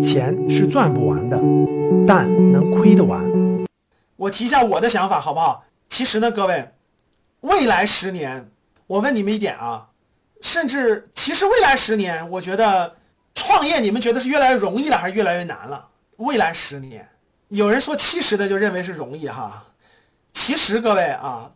钱是赚不完的，但能亏得完。我提一下我的想法好不好？其实呢，各位，未来十年，我问你们一点啊，甚至其实未来十年，我觉得创业你们觉得是越来越容易了，还是越来越难了？未来十年，有人说七十的就认为是容易哈，其实各位啊，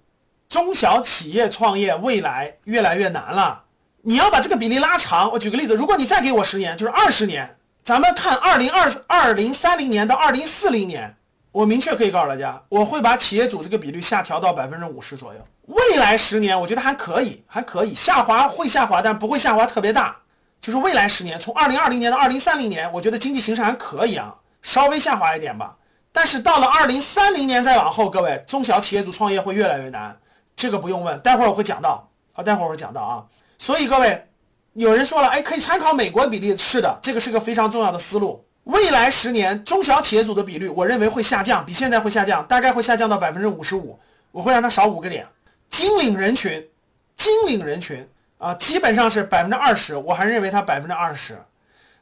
中小企业创业未来越来越难了。你要把这个比例拉长，我举个例子，如果你再给我十年，就是二十年，咱们看二零二二零三零年到二零四零年，我明确可以告诉大家，我会把企业主这个比率下调到百分之五十左右。未来十年，我觉得还可以，还可以下滑会下滑，但不会下滑特别大。就是未来十年，从二零二零年到二零三零年，我觉得经济形势还可以啊，稍微下滑一点吧。但是到了二零三零年再往后，各位中小企业主创业会越来越难，这个不用问，待会儿我会讲到啊，待会儿我会讲到啊。所以各位，有人说了，哎，可以参考美国比例。是的，这个是个非常重要的思路。未来十年中小企业组的比率，我认为会下降，比现在会下降，大概会下降到百分之五十五。我会让它少五个点。金领人群，金领人群啊，基本上是百分之二十，我还认为它百分之二十。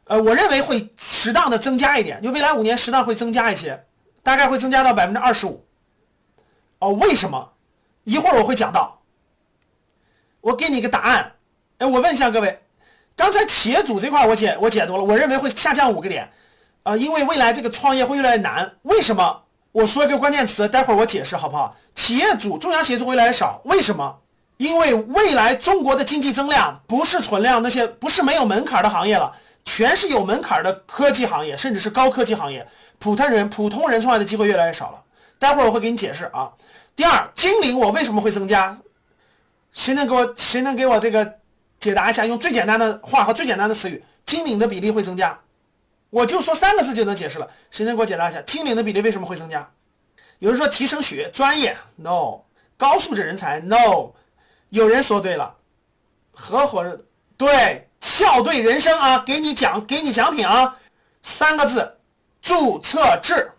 呃，我认为会适当的增加一点，就未来五年适当会增加一些，大概会增加到百分之二十五。哦，为什么？一会儿我会讲到。我给你一个答案。哎，我问一下各位，刚才企业主这块我解我解读了，我认为会下降五个点，啊，因为未来这个创业会越来越难。为什么？我说一个关键词，待会儿我解释好不好？企业主中小企业主越来越少，为什么？因为未来中国的经济增量不是存量，那些不是没有门槛的行业了，全是有门槛的科技行业，甚至是高科技行业，普通人普通人创业的机会越来越少了。待会儿我会给你解释啊。第二，金领我为什么会增加？谁能给我谁能给我这个？解答一下，用最简单的话和最简单的词语，金领的比例会增加。我就说三个字就能解释了。谁能给我解答一下，金领的比例为什么会增加？有人说提升学专业，no；高素质人才，no。有人说对了，合伙人对，笑对人生啊，给你奖，给你奖品啊。三个字，注册制，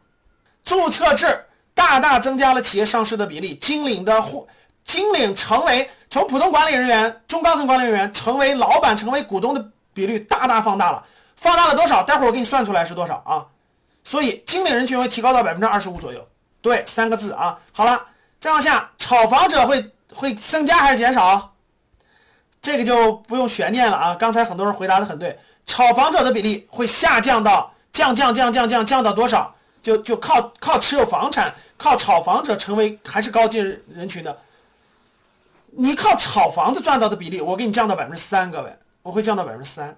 注册制大大增加了企业上市的比例，金领的户，金领成为。从普通管理人员、中高层管理人员成为老板、成为股东的比率大大放大了，放大了多少？待会儿我给你算出来是多少啊？所以经理人群会提高到百分之二十五左右。对，三个字啊。好了，再往下，炒房者会会增加还是减少？这个就不用悬念了啊。刚才很多人回答的很对，炒房者的比例会下降到降降降降降降到多少？就就靠靠持有房产、靠炒房者成为还是高阶人群的。你靠炒房子赚到的比例，我给你降到百分之三，各位，我会降到百分之三。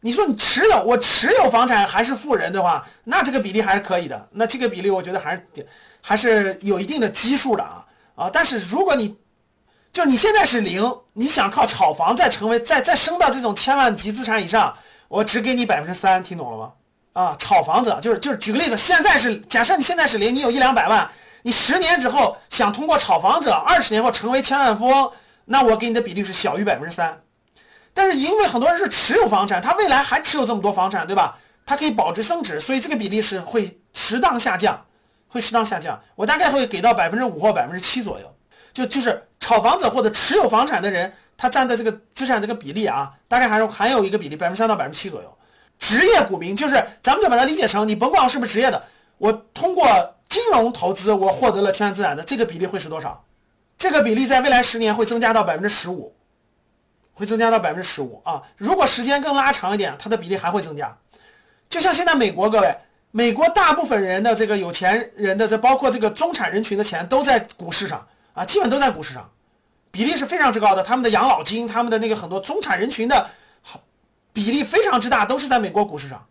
你说你持有我持有房产还是富人的话，那这个比例还是可以的。那这个比例我觉得还是还是有一定的基数的啊啊！但是如果你就你现在是零，你想靠炒房再成为再再升到这种千万级资产以上，我只给你百分之三，听懂了吗？啊，炒房子就是就是举个例子，现在是假设你现在是零，你有一两百万。你十年之后想通过炒房者，二十年后成为千万富翁，那我给你的比例是小于百分之三。但是因为很多人是持有房产，他未来还持有这么多房产，对吧？他可以保值升值，所以这个比例是会适当下降，会适当下降。我大概会给到百分之五或百分之七左右。就就是炒房者或者持有房产的人，他占的这个资产这个比例啊，大概还是还有一个比例百分之三到百分之七左右。职业股民就是咱们就把它理解成，你甭管我是不是职业的，我通过。金融投资，我获得了千万资产的这个比例会是多少？这个比例在未来十年会增加到百分之十五，会增加到百分之十五啊！如果时间更拉长一点，它的比例还会增加。就像现在美国，各位，美国大部分人的这个有钱人的，这包括这个中产人群的钱都在股市上啊，基本都在股市上，比例是非常之高的。他们的养老金，他们的那个很多中产人群的，比例非常之大，都是在美国股市上。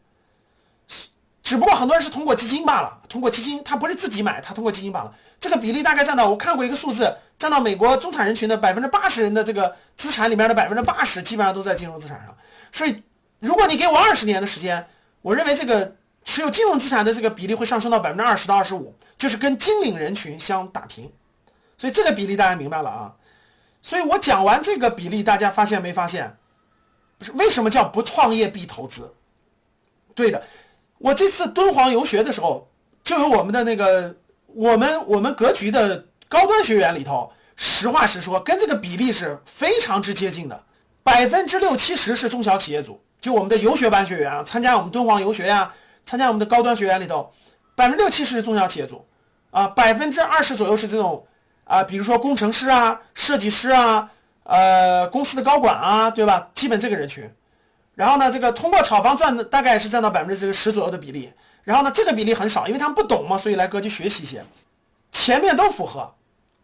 只不过很多人是通过基金罢了，通过基金，他不是自己买，他通过基金罢了。这个比例大概占到，我看过一个数字，占到美国中产人群的百分之八十人的这个资产里面的百分之八十，基本上都在金融资产上。所以，如果你给我二十年的时间，我认为这个持有金融资产的这个比例会上升到百分之二十到二十五，就是跟金领人群相打平。所以这个比例大家明白了啊？所以我讲完这个比例，大家发现没发现？不是为什么叫不创业必投资？对的。我这次敦煌游学的时候，就有我们的那个我们我们格局的高端学员里头，实话实说，跟这个比例是非常之接近的，百分之六七十是中小企业组，就我们的游学班学员啊，参加我们敦煌游学呀，参加我们的高端学员里头，百分之六七十是中小企业组，啊，百分之二十左右是这种啊，比如说工程师啊、设计师啊、呃公司的高管啊，对吧？基本这个人群。然后呢，这个通过炒房赚的大概是占到百分之这个十左右的比例。然后呢，这个比例很少，因为他们不懂嘛，所以来格局学习一些。前面都符合，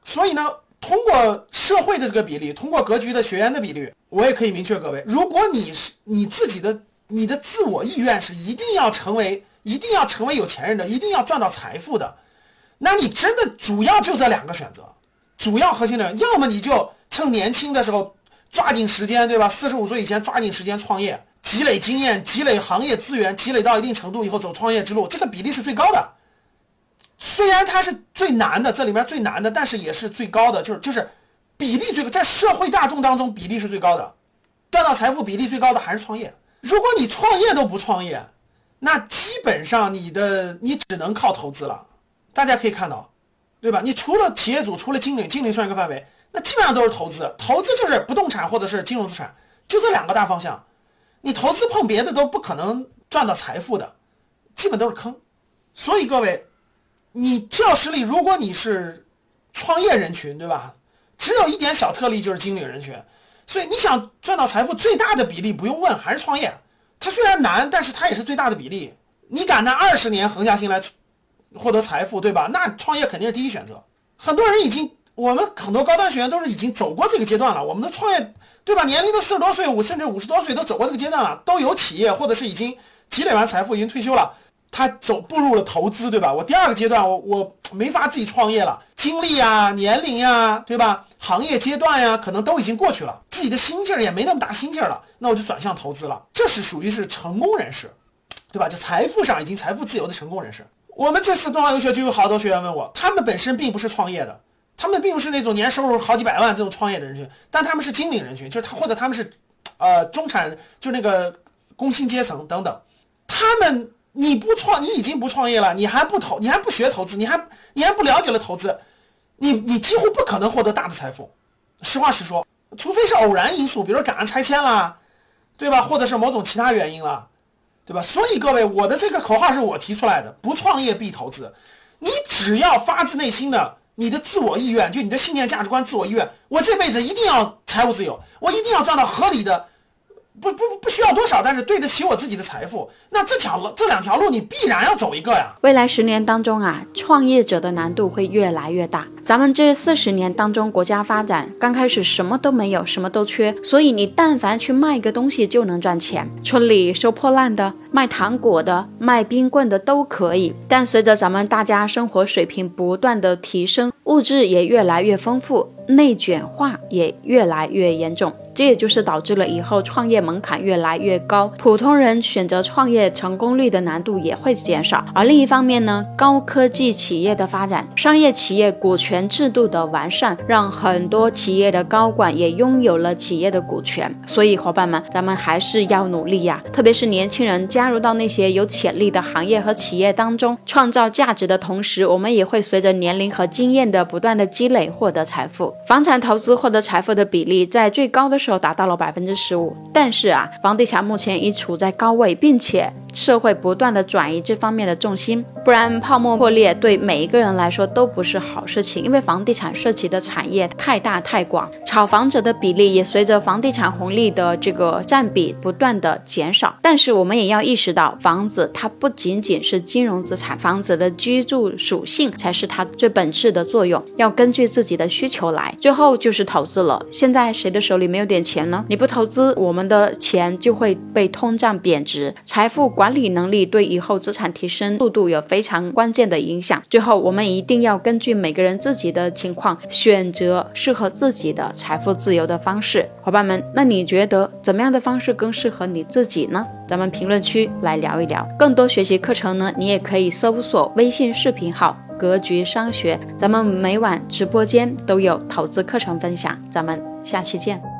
所以呢，通过社会的这个比例，通过格局的学员的比例，我也可以明确各位，如果你是你自己的你的自我意愿是一定要成为一定要成为有钱人的，一定要赚到财富的，那你真的主要就这两个选择，主要核心的，要么你就趁年轻的时候。抓紧时间，对吧？四十五岁以前抓紧时间创业，积累经验，积累行业资源，积累到一定程度以后走创业之路，这个比例是最高的。虽然它是最难的，这里面最难的，但是也是最高的，就是就是比例最高在社会大众当中比例是最高的，赚到财富比例最高的还是创业。如果你创业都不创业，那基本上你的你只能靠投资了。大家可以看到，对吧？你除了企业主，除了经理，经理算一个范围。那基本上都是投资，投资就是不动产或者是金融资产，就这两个大方向。你投资碰别的都不可能赚到财富的，基本都是坑。所以各位，你教室里如果你是创业人群，对吧？只有一点小特例就是经理人群。所以你想赚到财富，最大的比例不用问还是创业。它虽然难，但是它也是最大的比例。你敢拿二十年横下心来获得财富，对吧？那创业肯定是第一选择。很多人已经。我们很多高端学员都是已经走过这个阶段了，我们的创业，对吧？年龄都四十多岁，五甚至五十多岁都走过这个阶段了，都有企业或者是已经积累完财富，已经退休了。他走步入了投资，对吧？我第二个阶段，我我没法自己创业了，精力啊、年龄呀，对吧？行业阶段呀，可能都已经过去了，自己的心劲儿也没那么大心劲儿了，那我就转向投资了。这是属于是成功人士，对吧？就财富上已经财富自由的成功人士。我们这次东方游学就有好多学员问我，他们本身并不是创业的。他们并不是那种年收入好几百万这种创业的人群，但他们是精领人群，就是他或者他们是，呃，中产，就那个工薪阶层等等。他们你不创，你已经不创业了，你还不投，你还不学投资，你还你还不了解了投资，你你几乎不可能获得大的财富。实话实说，除非是偶然因素，比如说赶上拆迁啦，对吧？或者是某种其他原因了，对吧？所以各位，我的这个口号是我提出来的，不创业必投资。你只要发自内心的。你的自我意愿，就你的信念、价值观、自我意愿，我这辈子一定要财务自由，我一定要赚到合理的。不不不需要多少，但是对得起我自己的财富。那这条路这两条路你必然要走一个呀。未来十年当中啊，创业者的难度会越来越大。咱们这四十年当中，国家发展刚开始什么都没有，什么都缺，所以你但凡去卖一个东西就能赚钱。村里收破烂的、卖糖果的、卖冰棍的都可以。但随着咱们大家生活水平不断的提升，物质也越来越丰富，内卷化也越来越严重。这也就是导致了以后创业门槛越来越高，普通人选择创业成功率的难度也会减少。而另一方面呢，高科技企业的发展，商业企业股权制度的完善，让很多企业的高管也拥有了企业的股权。所以，伙伴们，咱们还是要努力呀！特别是年轻人加入到那些有潜力的行业和企业当中，创造价值的同时，我们也会随着年龄和经验的不断的积累获得财富。房产投资获得财富的比例在最高的。时候达到了百分之十五，但是啊，房地产目前已处在高位，并且社会不断的转移这方面的重心，不然泡沫破裂对每一个人来说都不是好事情。因为房地产涉及的产业太大太广，炒房者的比例也随着房地产红利的这个占比不断的减少。但是我们也要意识到，房子它不仅仅是金融资产，房子的居住属性才是它最本质的作用，要根据自己的需求来。最后就是投资了，现在谁的手里没有？点钱呢？你不投资，我们的钱就会被通胀贬值。财富管理能力对以后资产提升速度有非常关键的影响。最后，我们一定要根据每个人自己的情况，选择适合自己的财富自由的方式。伙伴们，那你觉得怎么样的方式更适合你自己呢？咱们评论区来聊一聊。更多学习课程呢，你也可以搜索微信视频号“格局商学”，咱们每晚直播间都有投资课程分享。咱们下期见。